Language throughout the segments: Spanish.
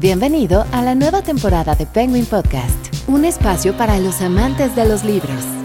Bienvenido a la nueva temporada de Penguin Podcast, un espacio para los amantes de los libros.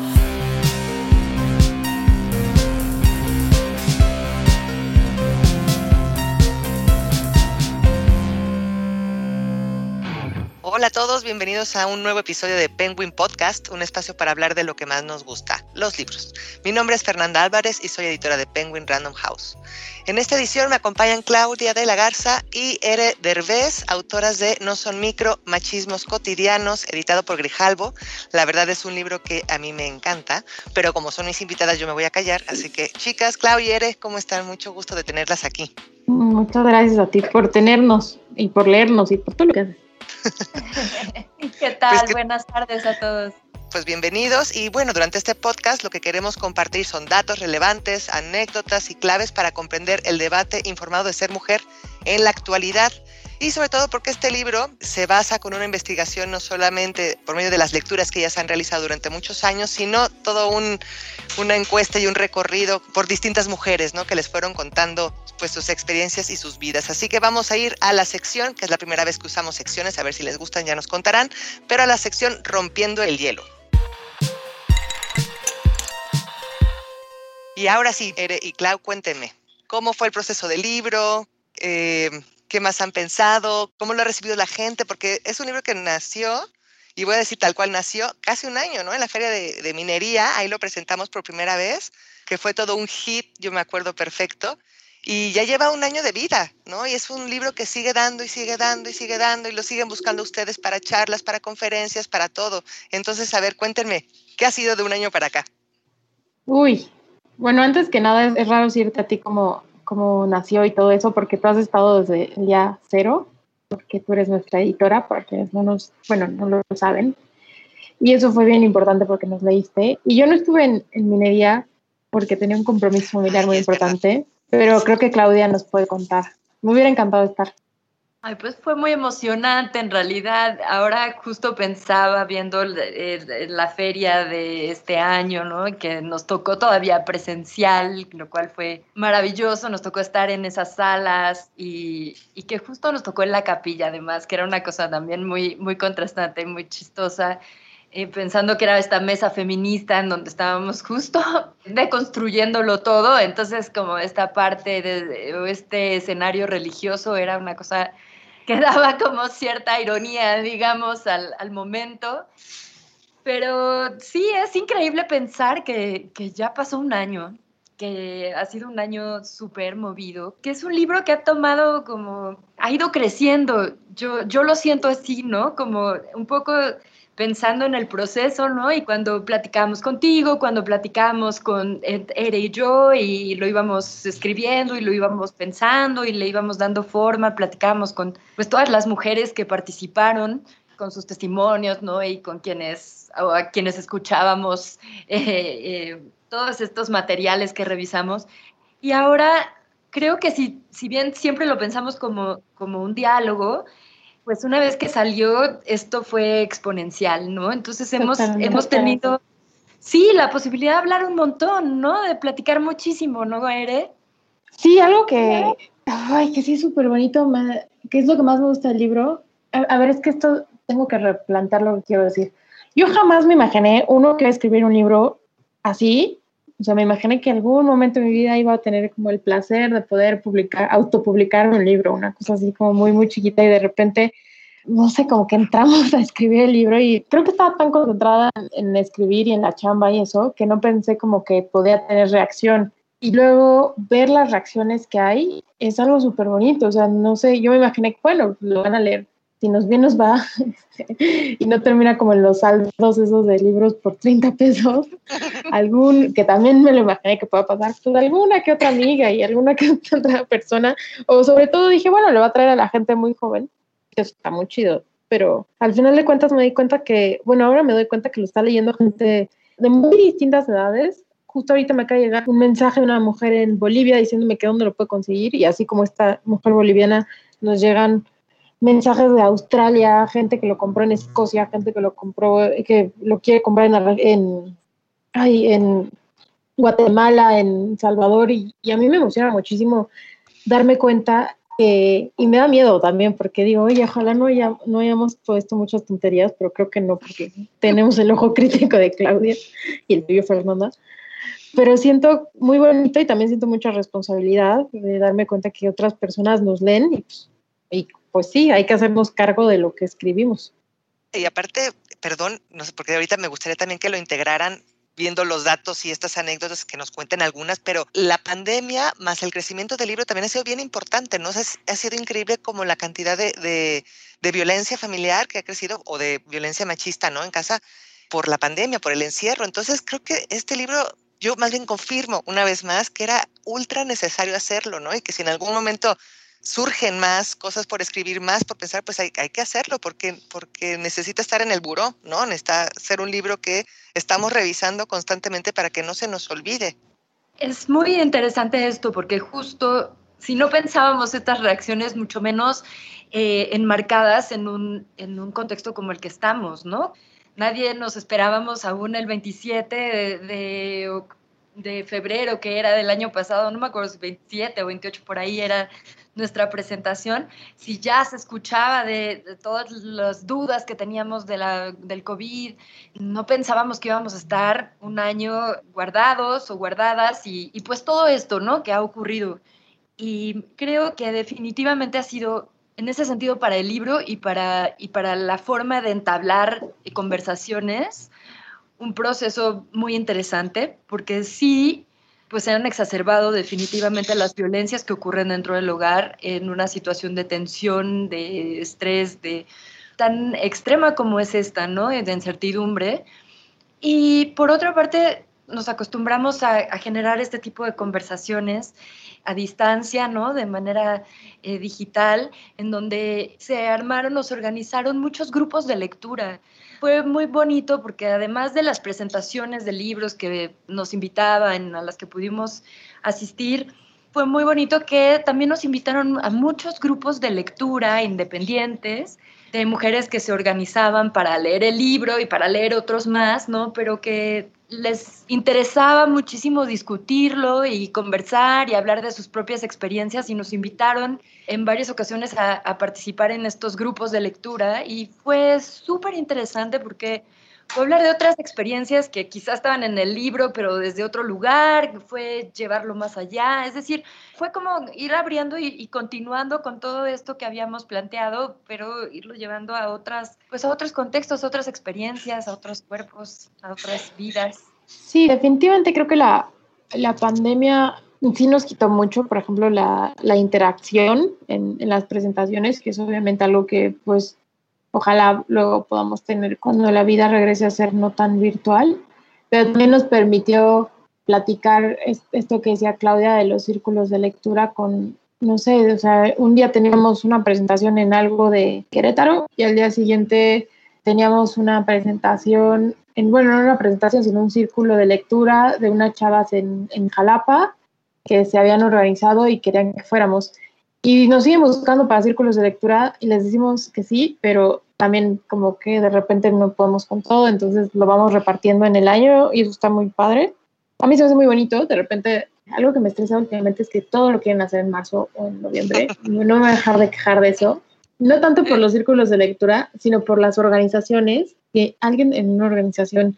Hola a todos, bienvenidos a un nuevo episodio de Penguin Podcast, un espacio para hablar de lo que más nos gusta, los libros. Mi nombre es Fernanda Álvarez y soy editora de Penguin Random House. En esta edición me acompañan Claudia de la Garza y Ere Derbez, autoras de No son micro, machismos cotidianos, editado por Grijalbo. La verdad es un libro que a mí me encanta, pero como son mis invitadas yo me voy a callar, así que chicas, Claudia y Ere, ¿cómo están? Mucho gusto de tenerlas aquí. Muchas gracias a ti por tenernos y por leernos y por todo lo que haces. ¿Qué tal? Pues Buenas tardes a todos. Pues bienvenidos y bueno, durante este podcast lo que queremos compartir son datos relevantes, anécdotas y claves para comprender el debate informado de ser mujer en la actualidad y sobre todo porque este libro se basa con una investigación no solamente por medio de las lecturas que ya se han realizado durante muchos años, sino todo un, una encuesta y un recorrido por distintas mujeres, ¿no? Que les fueron contando pues sus experiencias y sus vidas. Así que vamos a ir a la sección, que es la primera vez que usamos secciones, a ver si les gustan, ya nos contarán, pero a la sección Rompiendo el Hielo. Y ahora sí, Ere y Clau, cuéntenme, ¿cómo fue el proceso del libro? Eh, ¿Qué más han pensado? ¿Cómo lo ha recibido la gente? Porque es un libro que nació, y voy a decir tal cual nació, casi un año, ¿no? En la feria de, de minería, ahí lo presentamos por primera vez, que fue todo un hit, yo me acuerdo perfecto y ya lleva un año de vida, ¿no? Y es un libro que sigue dando y sigue dando y sigue dando y lo siguen buscando ustedes para charlas, para conferencias, para todo. Entonces, a ver, cuéntenme, ¿qué ha sido de un año para acá? Uy, bueno, antes que nada es, raro decirte a ti cómo, cómo nació y todo eso, porque tú has estado desde el día cero, porque tú eres nuestra editora, porque no nos, bueno, no lo saben. Y eso fue bien importante porque nos leíste. Y yo no estuve en, en minería porque tenía un compromiso familiar muy importante. Pero creo que Claudia nos puede contar. Me hubiera encantado estar. Ay, pues fue muy emocionante en realidad. Ahora justo pensaba viendo la feria de este año, ¿no? Que nos tocó todavía presencial, lo cual fue maravilloso. Nos tocó estar en esas salas y, que justo nos tocó en la capilla, además, que era una cosa también muy, muy contrastante y muy chistosa. Eh, pensando que era esta mesa feminista en donde estábamos justo deconstruyéndolo todo, entonces como esta parte de, este escenario religioso era una cosa que daba como cierta ironía, digamos, al, momento. Pero sí, es increíble pensar que, que, ya pasó un año, que ha sido un año súper movido, que es un libro que ha tomado como, ha ido creciendo. Yo, yo lo siento así, ¿no? Como un poco pensando en el proceso, ¿no? Y cuando platicamos contigo, cuando platicamos con Ere y yo, y lo íbamos escribiendo y lo íbamos pensando y le íbamos dando forma, platicamos con pues todas las mujeres que participaron con sus testimonios, ¿no? Y con quienes, a quienes escuchábamos eh, eh, todos estos materiales que revisamos. Y ahora creo que si, si bien siempre lo pensamos como, como un diálogo, pues una vez que salió, esto fue exponencial, ¿no? Entonces hemos, hemos tenido, sí, la posibilidad de hablar un montón, ¿no? De platicar muchísimo, ¿no, Ere? Sí, algo que, ay, que sí es súper bonito, que es lo que más me gusta del libro. A, ver, es que esto tengo que replantear lo que quiero decir. Yo jamás me imaginé uno que a escribir un libro así, o sea, me imaginé que algún momento de mi vida iba a tener como el placer de poder publicar, autopublicar un libro, una cosa así como muy, muy chiquita y de repente, no sé, como que entramos a escribir el libro y creo que estaba tan concentrada en, escribir y en la chamba y eso, que no pensé como que podía tener reacción. Y luego ver las reacciones que hay es algo súper bonito, o sea, no sé, yo me imaginé bueno, lo van a leer si nos bien nos va. Y no termina como en los saldos esos de libros por 30 pesos, algún, que también me lo imaginé que pueda pasar, pues alguna que otra amiga y alguna que otra persona, o sobre todo dije, bueno, le va a traer a la gente muy joven, que eso está muy chido, pero al final de cuentas me di cuenta que, bueno, ahora me doy cuenta que lo está leyendo gente de muy distintas edades. Justo ahorita me acaba de llegar un mensaje de una mujer en Bolivia diciéndome que dónde lo puede conseguir y así como esta mujer boliviana nos llegan mensajes de Australia, gente que lo compró en Escocia, gente que lo compró, que lo quiere comprar en, en, en Guatemala, en Salvador, y, a mí me emociona muchísimo darme cuenta y me da miedo también, porque digo, oye, ojalá no, haya, no hayamos puesto muchas tonterías, pero creo que no, porque tenemos el ojo crítico de Claudia y el tuyo Fernanda. Pero siento muy bonito y también siento mucha responsabilidad de darme cuenta que otras personas nos leen y, pues, y pues sí, hay que hacernos cargo de lo que escribimos. Y aparte, perdón, no sé, porque ahorita me gustaría también que lo integraran viendo los datos y estas anécdotas que nos cuenten algunas, pero la pandemia más el crecimiento del libro también ha sido bien importante, ¿no? ha sido increíble como la cantidad de, de, de, violencia familiar que ha crecido o de violencia machista, ¿no? En casa por la pandemia, por el encierro. Entonces creo que este libro, yo más bien confirmo una vez más que era ultra necesario hacerlo, ¿no? Y que si en algún momento surgen más cosas por escribir, más por pensar, pues hay, hay, que hacerlo porque, porque necesita estar en el buró, ¿no? Necesita ser un libro que estamos revisando constantemente para que no se nos olvide. Es muy interesante esto porque justo si no pensábamos estas reacciones mucho menos eh, enmarcadas en un, en un contexto como el que estamos, ¿no? Nadie nos esperábamos aún el 27 de, de de febrero, que era del año pasado, no me acuerdo si 27 o 28 por ahí era nuestra presentación, si ya se escuchaba de, todas las dudas que teníamos de la, del COVID, no pensábamos que íbamos a estar un año guardados o guardadas y, y pues todo esto, ¿no? Que ha ocurrido. Y creo que definitivamente ha sido en ese sentido para el libro y para, y para la forma de entablar conversaciones, un proceso muy interesante, porque sí, pues se han exacerbado definitivamente las violencias que ocurren dentro del hogar en una situación de tensión, de estrés, de tan extrema como es esta, ¿no? De incertidumbre. Y por otra parte, nos acostumbramos a, generar este tipo de conversaciones a distancia, ¿no? De manera eh, digital, en donde se armaron o se organizaron muchos grupos de lectura fue muy bonito porque además de las presentaciones de libros que nos invitaban, a las que pudimos asistir, fue muy bonito que también nos invitaron a muchos grupos de lectura independientes, de mujeres que se organizaban para leer el libro y para leer otros más, ¿no? Pero que les interesaba muchísimo discutirlo y conversar y hablar de sus propias experiencias y nos invitaron en varias ocasiones a, participar en estos grupos de lectura y fue súper interesante porque fue hablar de otras experiencias que quizás estaban en el libro, pero desde otro lugar, fue llevarlo más allá, es decir, fue como ir abriendo y, continuando con todo esto que habíamos planteado, pero irlo llevando a otras, pues a otros contextos, a otras experiencias, a otros cuerpos, a otras vidas. Sí, definitivamente creo que la, la pandemia sí nos quitó mucho, por ejemplo, la, la interacción en, en, las presentaciones, que es obviamente algo que pues ojalá luego podamos tener cuando la vida regrese a ser no tan virtual, pero también nos permitió platicar esto que decía Claudia de los círculos de lectura con, no sé, o sea, un día teníamos una presentación en algo de Querétaro y al día siguiente teníamos una presentación, en, bueno, no una presentación, sino un círculo de lectura de unas chavas en, en Jalapa que se habían organizado y querían que fuéramos. Y nos siguen buscando para círculos de lectura y les decimos que sí, pero también como que de repente no podemos con todo, entonces lo vamos repartiendo en el año y eso está muy padre. A mí se me hace muy bonito, de repente algo que me estresa últimamente es que todo lo quieren hacer en marzo o en noviembre, no me voy a dejar de quejar de eso, no tanto por los círculos de lectura, sino por las organizaciones, que alguien en una organización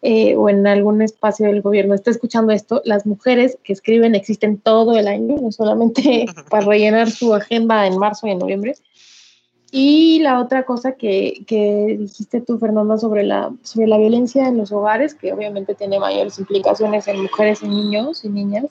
eh, o en algún espacio del gobierno está escuchando esto, las mujeres que escriben existen todo el año, no solamente para rellenar su agenda en marzo y en noviembre, y la otra cosa que, que, dijiste tú, Fernanda, sobre la, sobre la violencia en los hogares, que obviamente tiene mayores implicaciones en mujeres y niños y niñas.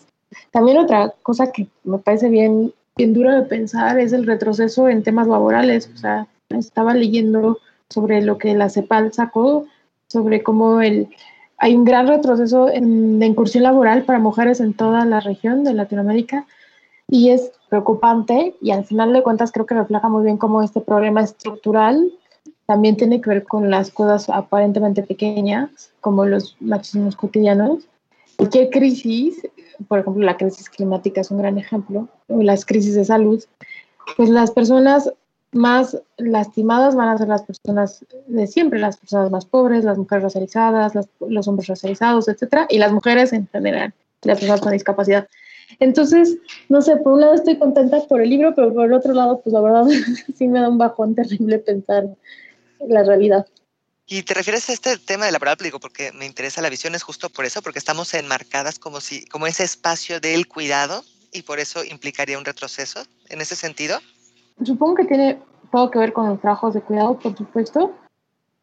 También otra cosa que me parece bien, bien dura de pensar es el retroceso en temas laborales. O sea, estaba leyendo sobre lo que la CEPAL sacó, sobre cómo el, hay un gran retroceso en, de incursión laboral para mujeres en toda la región de Latinoamérica y es preocupante y al final de cuentas creo que refleja muy bien cómo este problema estructural también tiene que ver con las cosas aparentemente pequeñas, como los machismos cotidianos. Cualquier crisis, por ejemplo, la crisis climática es un gran ejemplo, o las crisis de salud, pues las personas más lastimadas van a ser las personas de siempre, las personas más pobres, las mujeres racializadas, los hombres racializados, etcétera, y las mujeres en general, las personas con discapacidad. Entonces, no sé, por un lado estoy contenta por el libro, pero por el otro lado, pues la verdad sí me da un bajón terrible pensar la realidad. Y te refieres a este tema de la palabra, digo, porque me interesa la visión, es justo por eso, porque estamos enmarcadas como si, como ese espacio del cuidado y por eso implicaría un retroceso en ese sentido. Supongo que tiene todo que ver con los trabajos de cuidado, por supuesto,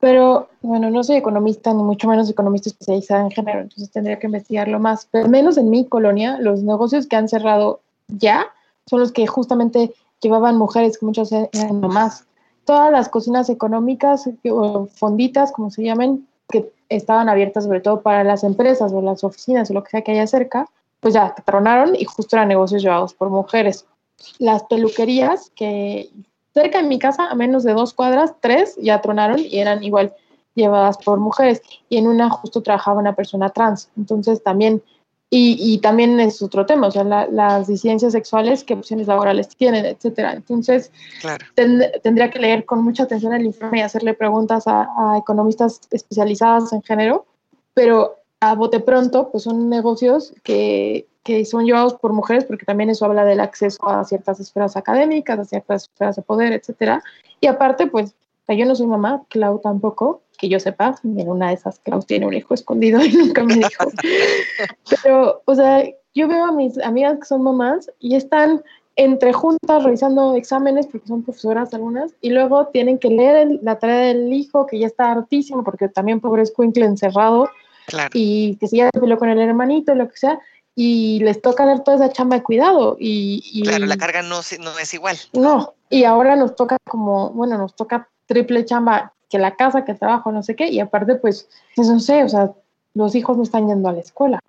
pero bueno, no soy economista, ni mucho menos economista especializada en género, entonces tendría que investigarlo más. Pero al menos en mi colonia, los negocios que han cerrado ya son los que justamente llevaban mujeres, que muchas eran mamás todas las cocinas económicas o fonditas, como se llamen, que estaban abiertas sobre todo para las empresas o las oficinas o lo que sea que haya cerca, pues ya tronaron y justo eran negocios llevados por mujeres. Las peluquerías que cerca de mi casa, a menos de dos cuadras, tres ya tronaron y eran igual llevadas por mujeres. Y en una justo trabajaba una persona trans. Entonces también y, también es otro tema, o sea, las disidencias sexuales, qué opciones laborales tienen, etcétera. Entonces, tendría que leer con mucha atención el informe y hacerle preguntas a, economistas especializadas en género, pero a bote pronto, pues son negocios que, que son llevados por mujeres, porque también eso habla del acceso a ciertas esferas académicas, a ciertas esferas de poder, etcétera. Y aparte, pues, yo no soy mamá, Clau tampoco, que yo sepa, en una de esas Klaus tiene un hijo escondido y nunca me dijo. Pero, o sea, yo veo a mis amigas que son mamás y están entre juntas revisando exámenes porque son profesoras algunas y luego tienen que leer la tarea del hijo que ya está hartísimo porque también pobre escuincle encerrado y que si ya peleó con el hermanito, lo que sea, y les toca leer toda esa chamba de cuidado. Y, y, claro, la carga no, no es igual. No, y ahora nos toca como, bueno, nos toca triple chamba que la casa, que el trabajo, no sé qué, y aparte, pues, pues, no sé, o sea, los hijos no están yendo a la escuela.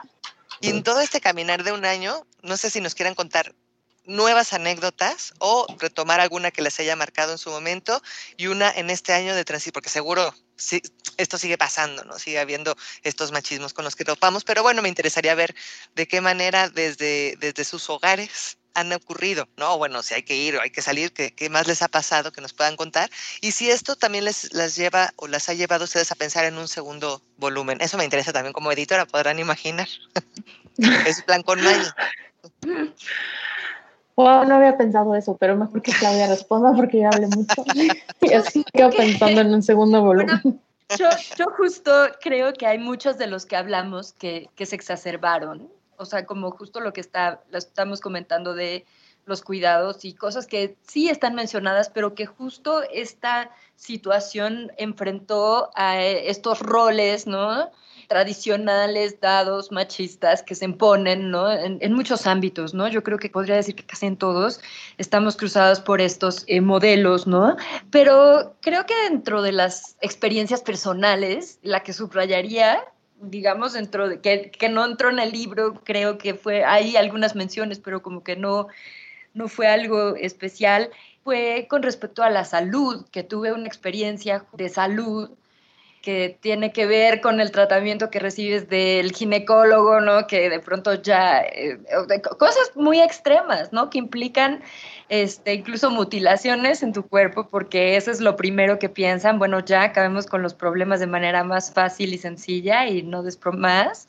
Y en todo este caminar de un año, no sé si nos quieran contar nuevas anécdotas o retomar alguna que les haya marcado en su momento y una en este año de transición, porque seguro sí, esto sigue pasando, ¿no? Sigue habiendo estos machismos con los que topamos, pero bueno, me interesaría ver de qué manera desde, desde sus hogares han ocurrido, ¿no? Bueno, si hay que ir o hay que salir, ¿qué, ¿qué, más les ha pasado que nos puedan contar? Y si esto también les las lleva o las ha llevado ustedes a pensar en un segundo volumen. Eso me interesa también como editora, podrán imaginar. es plan con Maggie. Wow, no había pensado eso, pero mejor que Claudia responda porque ya hablé mucho. y así quedo pensando en un segundo volumen. yo, yo, justo creo que hay muchos de los que hablamos que, que se exacerbaron o sea, como justo lo que está, lo estamos comentando de los cuidados y cosas que sí están mencionadas, pero que justo esta situación enfrentó a estos roles, ¿no? Tradicionales, dados, machistas que se imponen, ¿no? En, muchos ámbitos, ¿no? Yo creo que podría decir que casi en todos estamos cruzados por estos eh, modelos, ¿no? Pero creo que dentro de las experiencias personales, la que subrayaría digamos, dentro de, que, que, no entró en el libro, creo que fue, hay algunas menciones, pero como que no, no fue algo especial, fue con respecto a la salud, que tuve una experiencia de salud que tiene que ver con el tratamiento que recibes del ginecólogo, ¿no? Que de pronto ya, eh, cosas muy extremas, ¿no? Que implican este, incluso mutilaciones en tu cuerpo, porque eso es lo primero que piensan, bueno, ya acabemos con los problemas de manera más fácil y sencilla y no despro más.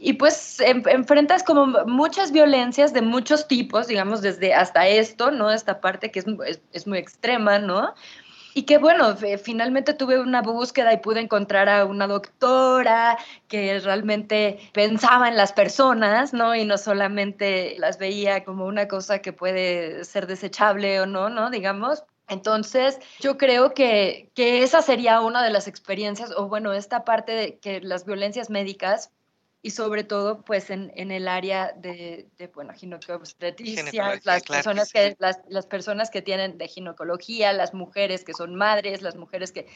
Y pues enfrentas como muchas violencias de muchos tipos, digamos, desde hasta esto, ¿no? Esta parte que es, es, es muy extrema, ¿no? Y que bueno, finalmente tuve una búsqueda y pude encontrar a una doctora que realmente pensaba en las personas, ¿no? Y no solamente las veía como una cosa que puede ser desechable o no, ¿no? Digamos. Entonces, yo creo que, que esa sería una de las experiencias, o bueno, esta parte de que las violencias médicas y sobre todo pues en, en el área de, de bueno, ginecobstetricia, las personas que las, las, personas que tienen de ginecología, las mujeres que son madres, las mujeres que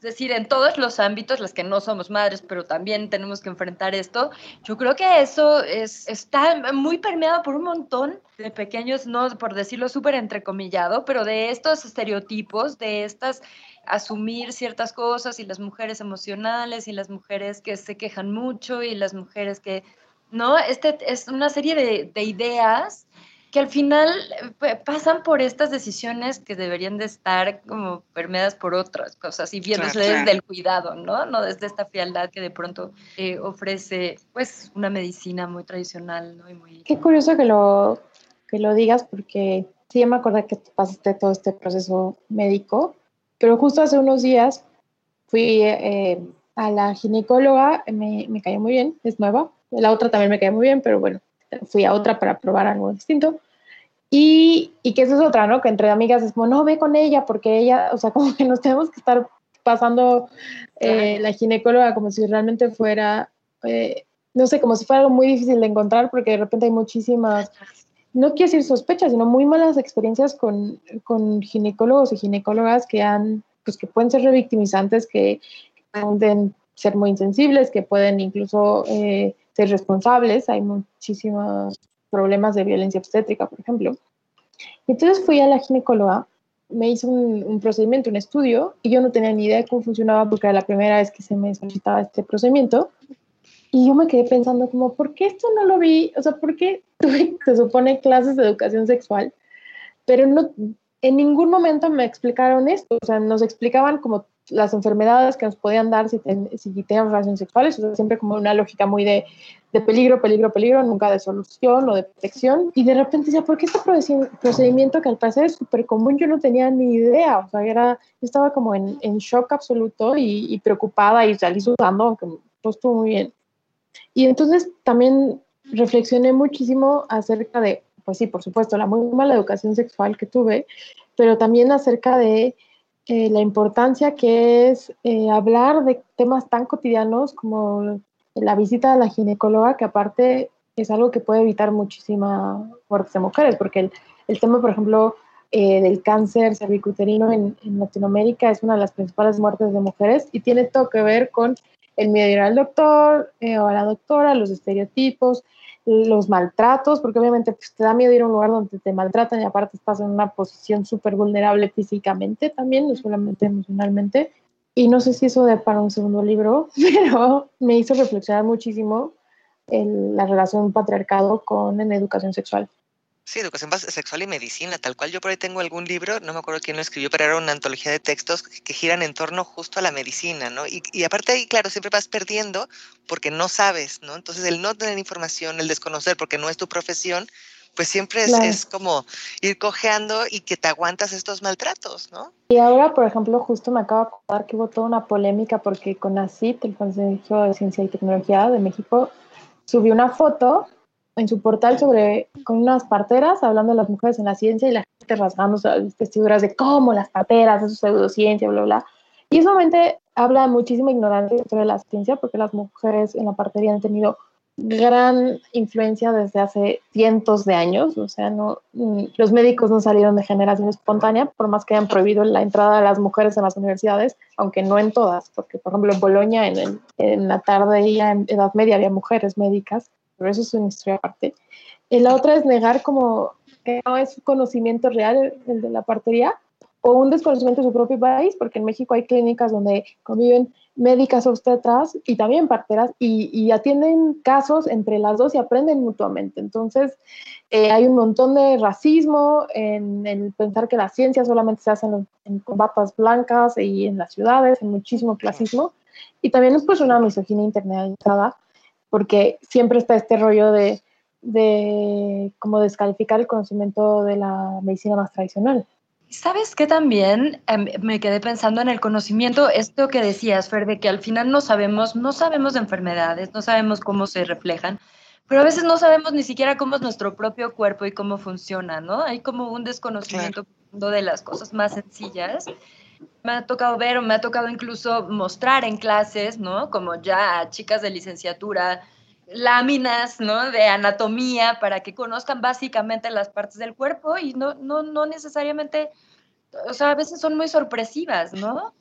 es decir, en todos los ámbitos, las que no somos madres, pero también tenemos que enfrentar esto, yo creo que eso es, está muy permeado por un montón de pequeños, no por decirlo súper entrecomillado, pero de estos estereotipos, de estas asumir ciertas cosas y las mujeres emocionales y las mujeres que se quejan mucho y las mujeres que, ¿no? Este es una serie de, de ideas que al final eh, pasan por estas decisiones que deberían de estar como permeadas por otras cosas y viéndose desde el cuidado, ¿no? No desde esta frialdad que de pronto eh, ofrece, pues, una medicina muy tradicional, ¿no? Y muy... Qué curioso que lo, que lo digas porque sí me acuerdo que pasaste todo este proceso médico pero justo hace unos días fui eh, a la ginecóloga, me, me cayó muy bien, es nueva. La otra también me cayó muy bien, pero bueno, fui a otra para probar algo distinto. Y, y que eso es otra, ¿no? Que entre amigas es como, no, ve con ella, porque ella, o sea, como que nos tenemos que estar pasando eh, la ginecóloga como si realmente fuera, eh, no sé, como si fuera algo muy difícil de encontrar, porque de repente hay muchísimas no quiero decir sospechas, sino muy malas experiencias con, con ginecólogos y ginecólogas que han, pues que pueden ser revictimizantes, que, pueden ser muy insensibles, que pueden incluso eh, ser responsables. Hay muchísimos problemas de violencia obstétrica, por ejemplo. Y entonces fui a la ginecóloga, me hizo un, un, procedimiento, un estudio, y yo no tenía ni idea de cómo funcionaba porque era la primera vez que se me solicitaba este procedimiento. Y yo me quedé pensando como, ¿por qué esto no lo vi? O sea, ¿por qué tuve, se supone, clases de educación sexual? Pero no, en ningún momento me explicaron esto. O sea, nos explicaban como las enfermedades que nos podían dar si, ten, si teníamos relaciones sexuales. O sea, siempre como una lógica muy de, de peligro, peligro, peligro, nunca de solución o de protección. Y de repente decía, ¿por qué este procedimiento que al parecer es súper común? Yo no tenía ni idea. O sea, era, yo estaba como en, en shock absoluto y, y preocupada y salí sudando, aunque todo estuvo muy bien. Y entonces también reflexioné muchísimo acerca de, pues sí, por supuesto, la muy mala educación sexual que tuve, pero también acerca de eh, la importancia que es eh, hablar de temas tan cotidianos como la visita a la ginecóloga, que aparte es algo que puede evitar muchísimas muertes de mujeres, porque el, el tema, por ejemplo, eh, del cáncer cervicuterino en, Latinoamérica es una de las principales muertes de mujeres y tiene todo que ver con el miedo de ir al doctor eh, o a la doctora, los estereotipos, los maltratos, porque obviamente pues, te da miedo ir a un lugar donde te maltratan y aparte estás en una posición súper vulnerable físicamente también, no solamente emocionalmente. Y no sé si eso de para un segundo libro, pero me hizo reflexionar muchísimo el, la relación patriarcado con en educación sexual. Sí, educación sexual y medicina, tal cual yo por ahí tengo algún libro, no me acuerdo quién lo escribió, pero era una antología de textos que giran en torno justo a la medicina, ¿no? Y, y, aparte ahí, claro, siempre vas perdiendo porque no sabes, ¿no? Entonces el no tener información, el desconocer porque no es tu profesión, pues siempre es, claro. es como ir cojeando y que te aguantas estos maltratos, ¿no? Y ahora, por ejemplo, justo me acabo de acordar que hubo toda una polémica porque con CONACYT, el Consejo de Ciencia y Tecnología de México, subió una foto en su portal sobre con unas parteras hablando de las mujeres en la ciencia y la gente rasgando las vestiduras de cómo las parteras, eso es pseudociencia, bla, bla. Y eso obviamente habla de muchísima ignorancia sobre la ciencia porque las mujeres en la partería han tenido gran influencia desde hace cientos de años, o sea, no, mm, los médicos no salieron de generación espontánea, por más que hayan prohibido la entrada de las mujeres en las universidades, aunque no en todas, porque por ejemplo en Bolonia en, el, en la tarde y en Edad Media había mujeres médicas, pero eso es una historia aparte. Y la otra es negar como que no es conocimiento real el de la partería o un desconocimiento de su propio país, porque en México hay clínicas donde conviven médicas obstetras y también parteras y, y atienden casos entre las dos y aprenden mutuamente. Entonces, eh, hay un montón de racismo en, en, pensar que la ciencia solamente se hace en, en batas blancas y en las ciudades, en muchísimo clasismo. Y también es pues una misoginia internalizada porque siempre está este rollo de, de como descalificar el conocimiento de la medicina más tradicional. ¿Sabes qué también? Eh, me quedé pensando en el conocimiento, esto que decías, Fer, de que al final no sabemos, no sabemos de enfermedades, no sabemos cómo se reflejan, pero a veces no sabemos ni siquiera cómo es nuestro propio cuerpo y cómo funciona, ¿no? Hay como un desconocimiento claro. de las cosas más sencillas me ha tocado ver o me ha tocado incluso mostrar en clases, ¿no? Como ya a chicas de licenciatura láminas, ¿no? De anatomía para que conozcan básicamente las partes del cuerpo y no, no, no necesariamente, o sea, a veces son muy sorpresivas, ¿no?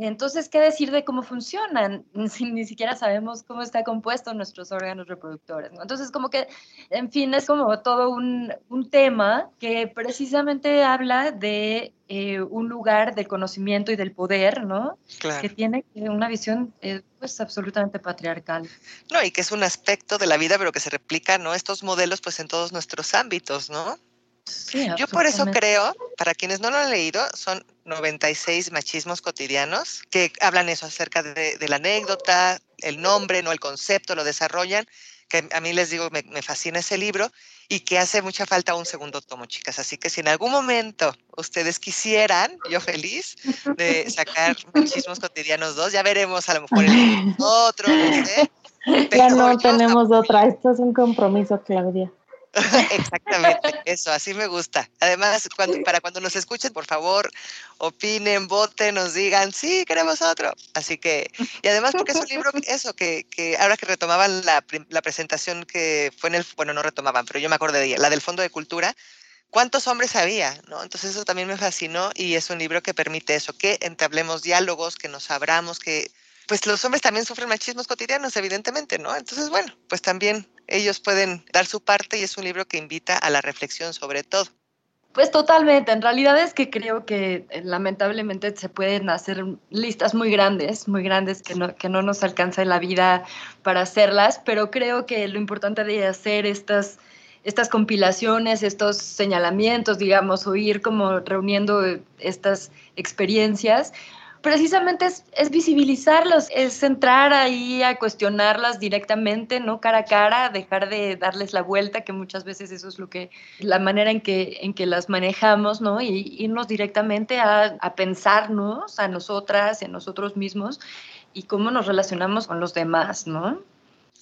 Entonces, ¿qué decir de cómo funcionan? Si ni siquiera sabemos cómo está compuesto nuestros órganos reproductores, ¿no? Entonces, como que, en fin, es como todo un, un tema que precisamente habla de eh, un lugar del conocimiento y del poder, ¿no? Claro. Que tiene una visión, eh, pues, absolutamente patriarcal. No, y que es un aspecto de la vida, pero que se replica, ¿no? Estos modelos, pues, en todos nuestros ámbitos, ¿no? Sí, Yo por eso creo, para quienes no lo han leído, son 96 machismos cotidianos que hablan eso acerca de, de la anécdota, el nombre, no el concepto, lo desarrollan, que a mí les digo, me, me fascina ese libro y que hace mucha falta un segundo tomo, chicas. Así que si en algún momento ustedes quisieran, yo feliz, de sacar Machismos Cotidianos 2, ya veremos a lo mejor el otro, no sé. Ya no tenemos otra. Esto es un compromiso, Claudia. Exactamente, eso, así me gusta. Además, cuando, para cuando nos escuchen, por favor, opinen, voten, nos digan, sí, queremos otro. Así que, y además porque es un libro, eso, que, que ahora que retomaban la, la presentación que fue en el, bueno, no retomaban, pero yo me acordé de ella, la del Fondo de Cultura, ¿cuántos hombres había? ¿no? Entonces eso también me fascinó y es un libro que permite eso, que entablemos diálogos, que nos abramos, que pues los hombres también sufren machismos cotidianos, evidentemente, ¿no? Entonces, bueno, pues también ellos pueden dar su parte y es un libro que invita a la reflexión sobre todo. Pues totalmente, en realidad es que creo que eh, lamentablemente se pueden hacer listas muy grandes, muy grandes que no, que no nos alcanza la vida para hacerlas, pero creo que lo importante de hacer estas, estas compilaciones, estos señalamientos, digamos, o ir como reuniendo eh, estas experiencias, precisamente es, visibilizarlos, es entrar ahí a cuestionarlas directamente, ¿no? Cara a cara, dejar de darles la vuelta, que muchas veces eso es lo que, la manera en que, en que las manejamos, ¿no? Y irnos directamente a, a pensarnos a nosotras, en nosotros mismos, y cómo nos relacionamos con los demás, ¿no?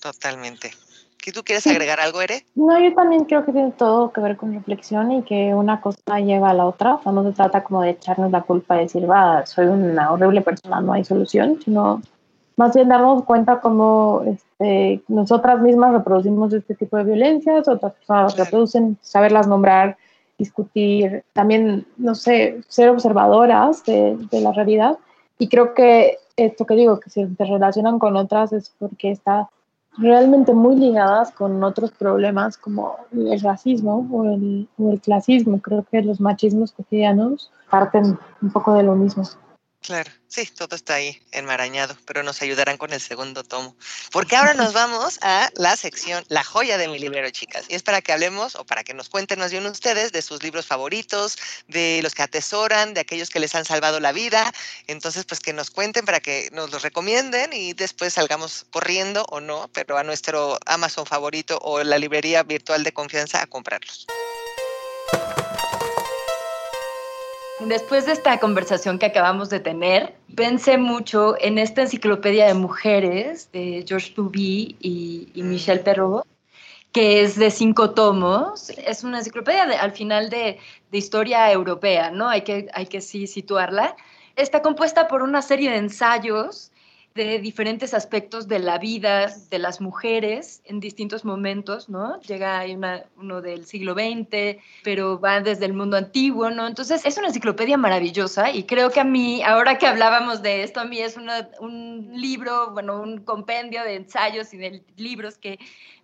Totalmente. ¿Y tú quieres agregar algo, Ere? No, yo también creo que tiene todo que ver con reflexión y que una cosa lleva a la otra. O sea, no se trata como de echarnos la culpa y decir, va, soy una horrible persona, no hay solución, sino más bien darnos cuenta cómo este, nosotras mismas reproducimos este tipo de violencias, otras personas Claro. reproducen, saberlas nombrar, discutir, también, no sé, ser observadoras de, de la realidad. Y creo que esto que digo, que se relacionan con otras es porque está realmente muy ligadas con otros problemas como el racismo o el, o el clasismo. Creo que los machismos cotidianos parten un poco de lo mismo. Claro, sí, todo está ahí enmarañado, pero nos ayudarán con el segundo tomo. Porque ahora nos vamos a la sección La joya de mi librero, chicas. Y es para que hablemos o para que nos cuenten más bien ustedes de sus libros favoritos, de los que atesoran, de aquellos que les han salvado la vida. Entonces, pues que nos cuenten para que nos los recomienden y después salgamos corriendo o no, pero a nuestro Amazon favorito o la librería virtual de confianza a comprarlos. Después de esta conversación que acabamos de tener, pensé mucho en esta enciclopedia de mujeres de George Duby y, y Michel Perrault, que es de cinco tomos. Es una enciclopedia de- al final de, de historia europea, ¿no? Hay que, hay que sí situarla. Está compuesta por una serie de ensayos de diferentes aspectos de la vida de las mujeres en distintos momentos, ¿no? Llega hay una, uno del siglo XX, pero va desde el mundo antiguo, ¿no? Entonces es una enciclopedia maravillosa y creo que a mí, ahora que hablábamos de esto, a mí es una- un libro, bueno, un compendio de ensayos y de libros que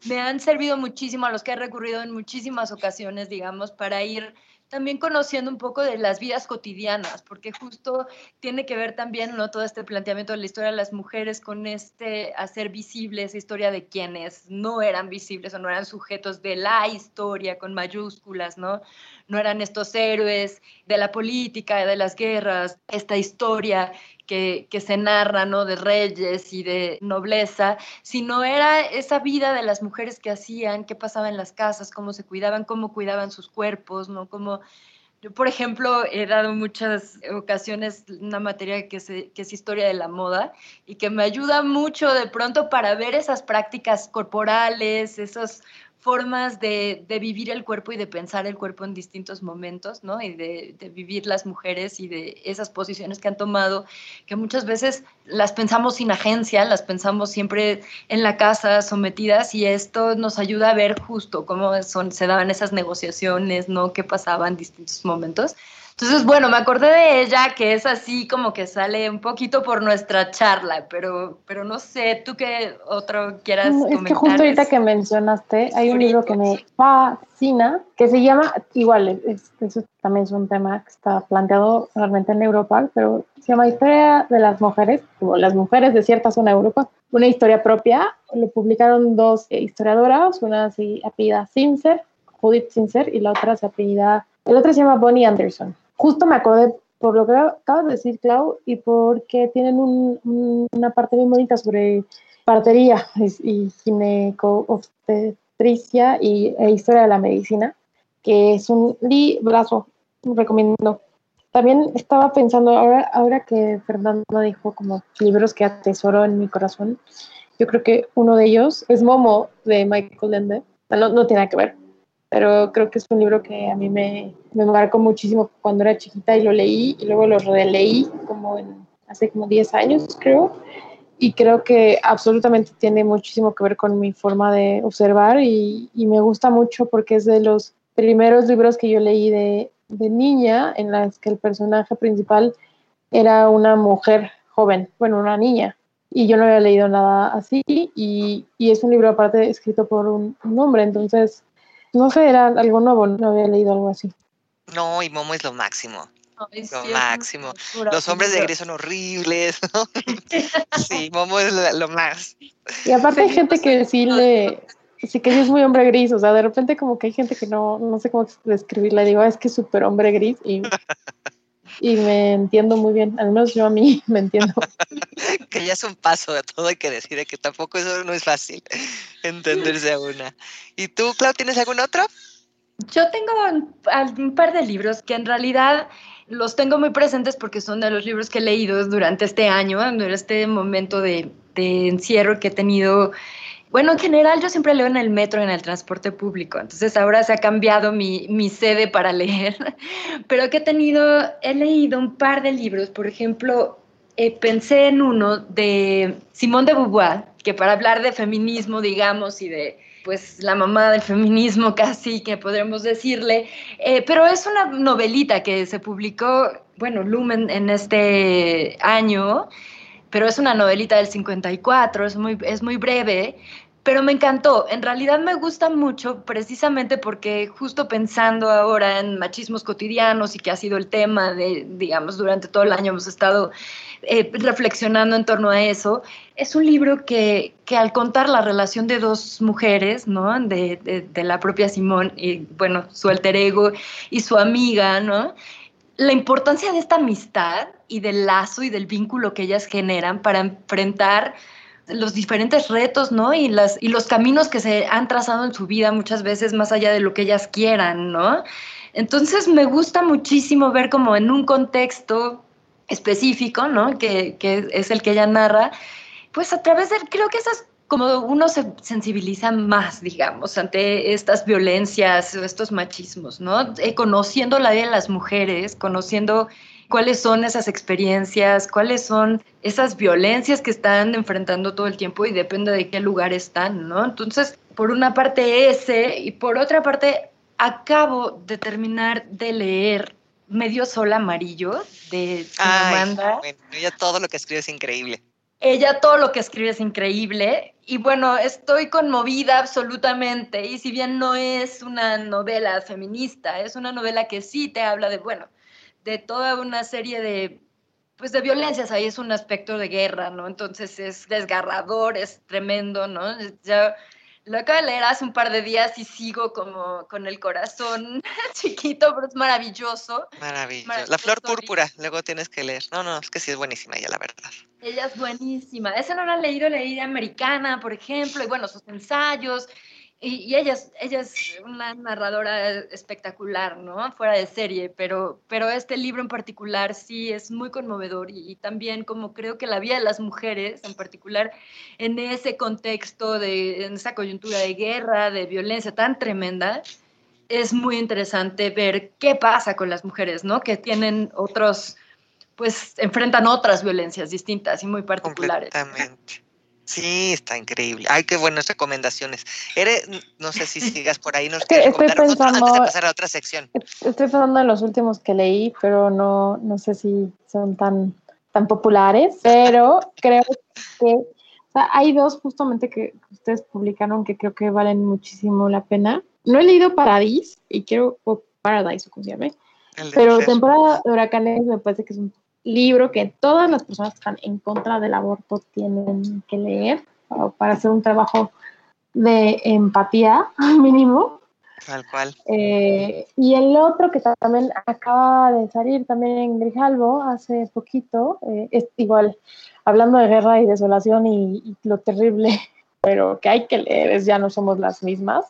me han servido muchísimo, a los que he recurrido en muchísimas ocasiones, digamos, para ir también conociendo un poco de las vidas cotidianas, porque justo tiene que ver también ¿no? todo este planteamiento de la historia de las mujeres con este hacer visible esa historia de quienes no eran visibles o no eran sujetos de la historia con mayúsculas, ¿no? No eran estos héroes de la política, de las guerras, esta historia que, se narra, ¿no? De reyes y de nobleza, sino era esa vida de las mujeres que hacían, qué pasaba en las casas, cómo se cuidaban, cómo cuidaban sus cuerpos, ¿no? Cómo yo, por ejemplo, he dado muchas ocasiones una materia que, que, es historia de la moda y que me ayuda mucho de pronto para ver esas prácticas corporales, esas formas de, vivir el cuerpo y de pensar el cuerpo en distintos momentos, ¿no? Y de, vivir las mujeres y de esas posiciones que han tomado, que muchas veces las pensamos sin agencia, las pensamos siempre en la casa, sometidas, y esto nos ayuda a ver justo cómo son, se daban esas negociaciones, ¿no? Qué pasaba en distintos momentos. Entonces, bueno, me acordé de ella, que es así como que sale un poquito por nuestra charla, pero, pero no sé, tú qué otro quieras comentar. Es que justo ahorita que mencionaste, hay un libro que me fascina, que se llama, igual, eso también es un tema que está planteado realmente en Europa, pero se llama Historia de las Mujeres, como las mujeres de cierta zona de Europa, una historia propia. Lo publicaron dos historiadoras, una se apellida Sincer, Judith Sincer, y la otra se apellida, el otro se llama Bonnie Anderson justo me acordé por lo que acabas de decir, Clau, y porque tienen una parte muy bonita sobre partería y gineco-obstetricia y, e historia de la medicina, que es un librazo, recomiendo. También estaba pensando, ahora, ahora que Fernando dijo como libros que atesoro en mi corazón, yo creo que uno de ellos es Momo de Michael Ende. No, no tiene que ver, pero creo que es un libro que a mí me, me marcó muchísimo cuando era chiquita y lo leí y luego lo releí como en, hace como 10 años, creo. Y creo que absolutamente tiene muchísimo que ver con mi forma de observar y, me gusta mucho porque es de los primeros libros que yo leí de, niña en las que el personaje principal era una mujer joven, bueno, una niña, y yo no había leído nada así y, es un libro aparte escrito por un hombre, entonces no sé, era algo nuevo, no había leído algo así. No, y Momo es lo máximo. lo máximo. Los hombres de gris son horribles, ¿no? sí, Momo es lo, más. Y aparte hay gente que sí le, sí que sí es muy hombre gris, o sea, de repente como que hay gente que no, no sé cómo describirla, digo, ah, es que es súper hombre gris y y me entiendo muy bien, al menos yo a mí me entiendo. que ya es un paso, de todo hay que decir, que tampoco eso no es fácil entenderse a una. ¿Y tú, Clau, tienes algún otro? Yo tengo un, par de libros que en realidad los tengo muy presentes porque son de los libros que he leído durante este año, durante este momento de, de encierro que he tenido bueno, en general yo siempre leo en el metro, en el transporte público, entonces ahora se ha cambiado mi, mi sede para leer, pero que he tenido, he leído un par de libros, por ejemplo, eh, pensé en uno de Simone de Beauvoir, que para hablar de feminismo, digamos, y de pues la mamá del feminismo casi, que podremos decirle, eh, pero es una novelita que se publicó, bueno, Lumen en este año, pero es una novelita del 54, es muy, es muy breve, pero me encantó. En realidad me gusta mucho precisamente porque justo pensando ahora en machismos cotidianos y que ha sido el tema de, digamos, durante todo el año hemos estado eh, reflexionando en torno a eso, es un libro que, que, al contar la relación de dos mujeres, ¿no? De, de, de la propia Simón y, bueno, su alter ego y su amiga, ¿no? La importancia de esta amistad y del lazo y del vínculo que ellas generan para enfrentar los diferentes retos, ¿no? Y, las, y los caminos que se han trazado en su vida muchas veces más allá de lo que ellas quieran, ¿no? Entonces me gusta muchísimo ver como en un contexto específico, ¿no? Que, que es el que ella narra, pues a través de, creo que esas como uno se sensibiliza más, digamos, ante estas violencias, estos machismos, ¿no? Eh, conociendo la vida de las mujeres, conociendo cuáles son esas experiencias, cuáles son esas violencias que están enfrentando todo el tiempo y depende de qué lugar están, ¿no? Entonces, por una parte ese y por otra parte acabo de terminar de leer Medio Sol Amarillo de Amanda. Bueno, ella todo lo que escribe es increíble. Ella todo lo que escribe es increíble y bueno, estoy conmovida absolutamente y si bien no es una novela feminista, es una novela que sí te habla de, bueno, de toda una serie de, pues de violencias, ahí es un aspecto de guerra, ¿no? Entonces es desgarrador, es tremendo, ¿no? Ya lo acabo de leer hace un par de días y sigo como con el corazón chiquito, pero es maravilloso. Maravilloso. La flor púrpura, luego tienes que leer. No, no, es que sí es buenísima ella, la verdad. Ella es buenísima. Esa no la he leído, leí de Americana, por ejemplo, y bueno, sus ensayos. Y, ella, es, una narradora espectacular, ¿no? Fuera de serie, pero, pero este libro en particular sí es muy conmovedor y, también como creo que la vida de las mujeres, en particular en ese contexto, de, en esa coyuntura de guerra, de violencia tan tremenda, es muy interesante ver qué pasa con las mujeres, ¿no? Que tienen otros, pues enfrentan otras violencias distintas y muy particulares. Sí, está increíble. Ay, qué buenas recomendaciones. Eres, no sé si sigas por ahí, nos quieres estoy pensando, antes de pasar a otra sección. Estoy pensando en los últimos que leí, pero no, no sé si son tan, tan populares, pero creo que hay dos justamente que ustedes publicaron que creo que valen muchísimo la pena. No he leído Paradis y quiero, o Paradise, o como se llame, pero temporada de huracanes me parece que es un libro que todas las personas que están en contra del aborto tienen que leer para hacer un trabajo de empatía mínimo. Tal cual. Eh, y el otro que también acaba de salir también en Grijalvo hace poquito, eh, es igual, hablando de guerra y desolación y, y, lo terrible, pero que hay que leer, es Ya no somos las mismas,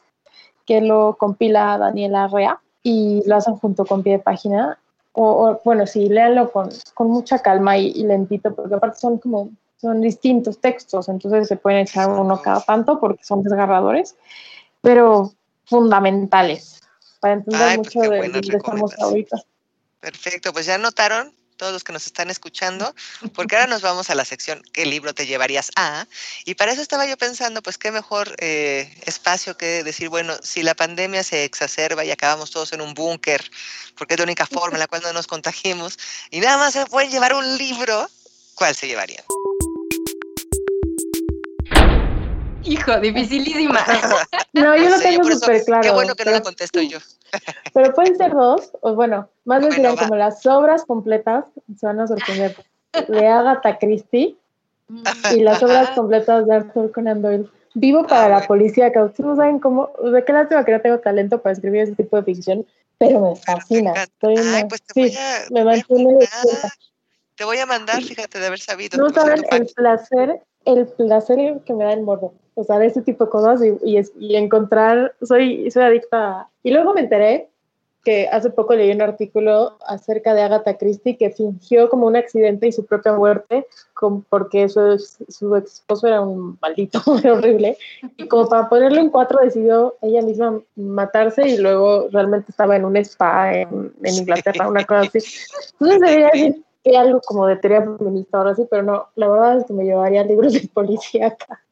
que lo compila Daniela Rea y lo hacen junto con pie de página o, bueno, sí, léalo con, con mucha calma y, lentito, porque aparte son como, son distintos textos, entonces se pueden echar uno cada tanto porque son desgarradores, pero fundamentales para entender mucho de dónde estamos ahorita. Perfecto, pues ya notaron todos los que nos están escuchando, porque ahora nos vamos a la sección ¿Qué libro te llevarías a? Y para eso estaba yo pensando, pues qué mejor eh, espacio que decir, bueno, si la pandemia se exacerba y acabamos todos en un búnker, porque es la única forma en la cual no nos contagiemos, y nada más se pueden llevar un libro, ¿cuál se llevarían? Hijo, dificilísima. No, yo lo tengo súper claro. Qué bueno que no la contesto yo. Pero pueden ser dos, o bueno, más bien como las obras completas, se van a sorprender, de Agatha Christie y las obras completas de Arthur Conan Doyle. Vivo para la policía, que ustedes no saben cómo, de qué lástima que no tengo talento para escribir ese tipo de ficción, pero me fascina. Ay, pues te voy a, me mantiene Te voy a mandar, fíjate, de haber sabido. No saben el placer, el placer que me da el morbo o sea, de ese tipo de cosas y, y, encontrar, soy, soy adicta. Y luego me enteré que hace poco leí un artículo acerca de Agatha Christie que fingió como un accidente y su propia muerte porque su, su esposo era un maldito, horrible. Y como para ponerlo en cuatro decidió ella misma matarse y luego realmente estaba en un spa en, en Inglaterra, una cosa así. Entonces que algo como de teoría feminista ahora sí, pero no, la verdad es que me llevaría libros de policía acá.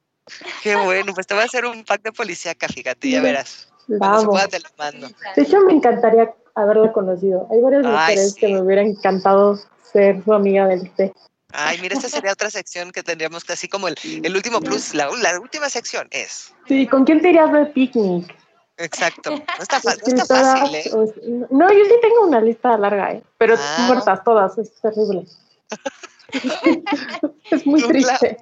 Qué bueno, pues te voy a hacer un pack de policíaca, fíjate, ya verás. Vamos. te lo mando. De hecho, me encantaría haberla conocido. Hay varias mujeres que me hubiera encantado ser su amiga del té. Ay, mira, esta sería otra sección que tendríamos así como el, el último plus, la, la, última sección es. Sí, ¿con quién te irías de picnic? Exacto. No está, no está fácil, ¿eh? No, yo sí tengo una lista larga, ¿eh? Pero ah. muertas todas, es terrible. es muy triste.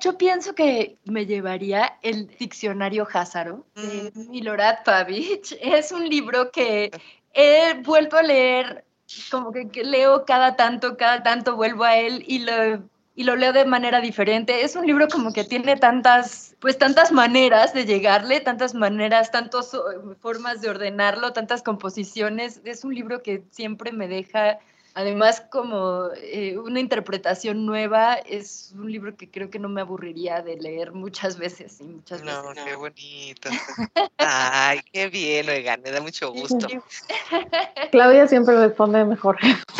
Yo pienso que me llevaría el diccionario Házaro de Milorad Pavich. Es un libro que he vuelto a leer, como que, leo cada tanto, cada tanto vuelvo a él y lo, y lo leo de manera diferente. Es un libro como que tiene tantas, pues tantas maneras de llegarle, tantas maneras, tantas formas de ordenarlo, tantas composiciones. Es un libro que siempre me deja Además, como eh, una interpretación nueva, es un libro que creo que no me aburriría de leer muchas veces y muchas no, veces. qué bonito. Ay, qué bien, oigan, me da mucho gusto. Claudia siempre responde mejor.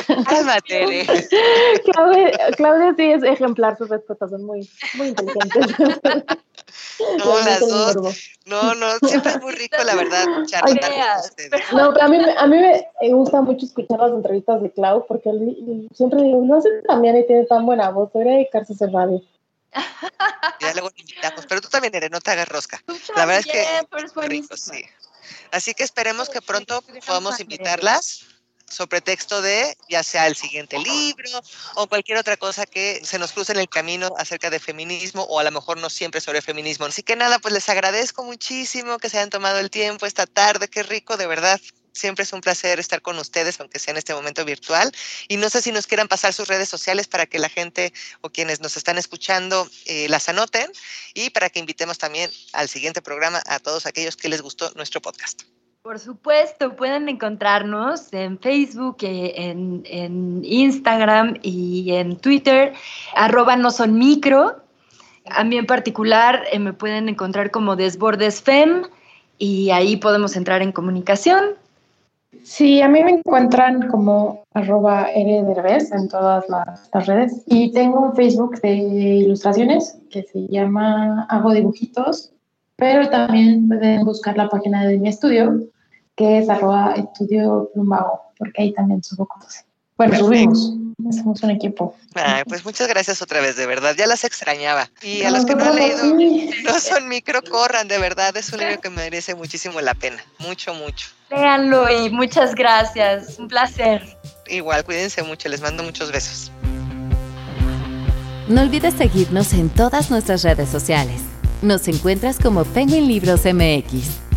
Cálmate. Claudia, Claudia sí es ejemplar, sus respuestas son muy, muy inteligentes. No, las dos. No, no, siempre es muy rico, la verdad, No, pero a mí, a mí me gusta mucho escuchar las entrevistas de Clau, porque él, siempre digo, no sé también y tiene tan buena voz, debería dedicarse a hacer radio. Ya luego invitamos, pero tú también eres, no te hagas rosca. La verdad es que es rico, sí. Así que esperemos que pronto podamos invitarlas sobre texto de ya sea el siguiente libro o cualquier otra cosa que se nos cruce en el camino acerca de feminismo o a lo mejor no siempre sobre feminismo. Así que nada, pues les agradezco muchísimo que se hayan tomado el tiempo esta tarde, qué rico, de verdad. Siempre es un placer estar con ustedes, aunque sea en este momento virtual. Y no sé si nos quieran pasar sus redes sociales para que la gente o quienes nos están escuchando eh, las anoten y para que invitemos también al siguiente programa a todos aquellos que les gustó nuestro podcast. Por supuesto, pueden encontrarnos en Facebook, eh, en, Instagram y en Twitter, arroba no son micro. A mí en particular eh, me pueden encontrar como Desbordes Fem y ahí podemos entrar en comunicación. Sí, a mí me encuentran como arroba en todas las, las, redes y tengo un Facebook de ilustraciones que se llama Hago Dibujitos, pero también pueden buscar la página de mi estudio que es arroba estudio plumbago, porque ahí también subo cosas. Bueno, subimos, somos un equipo. pues muchas gracias otra vez, de verdad, ya las extrañaba. Y a los que no han leído, no son micro, corran, de verdad, es un libro que merece muchísimo la pena, mucho, mucho. Léanlo y muchas gracias, un placer. Igual, cuídense mucho, les mando muchos besos. No olvides seguirnos en todas nuestras redes sociales. Nos encuentras como Penguin Libros MX.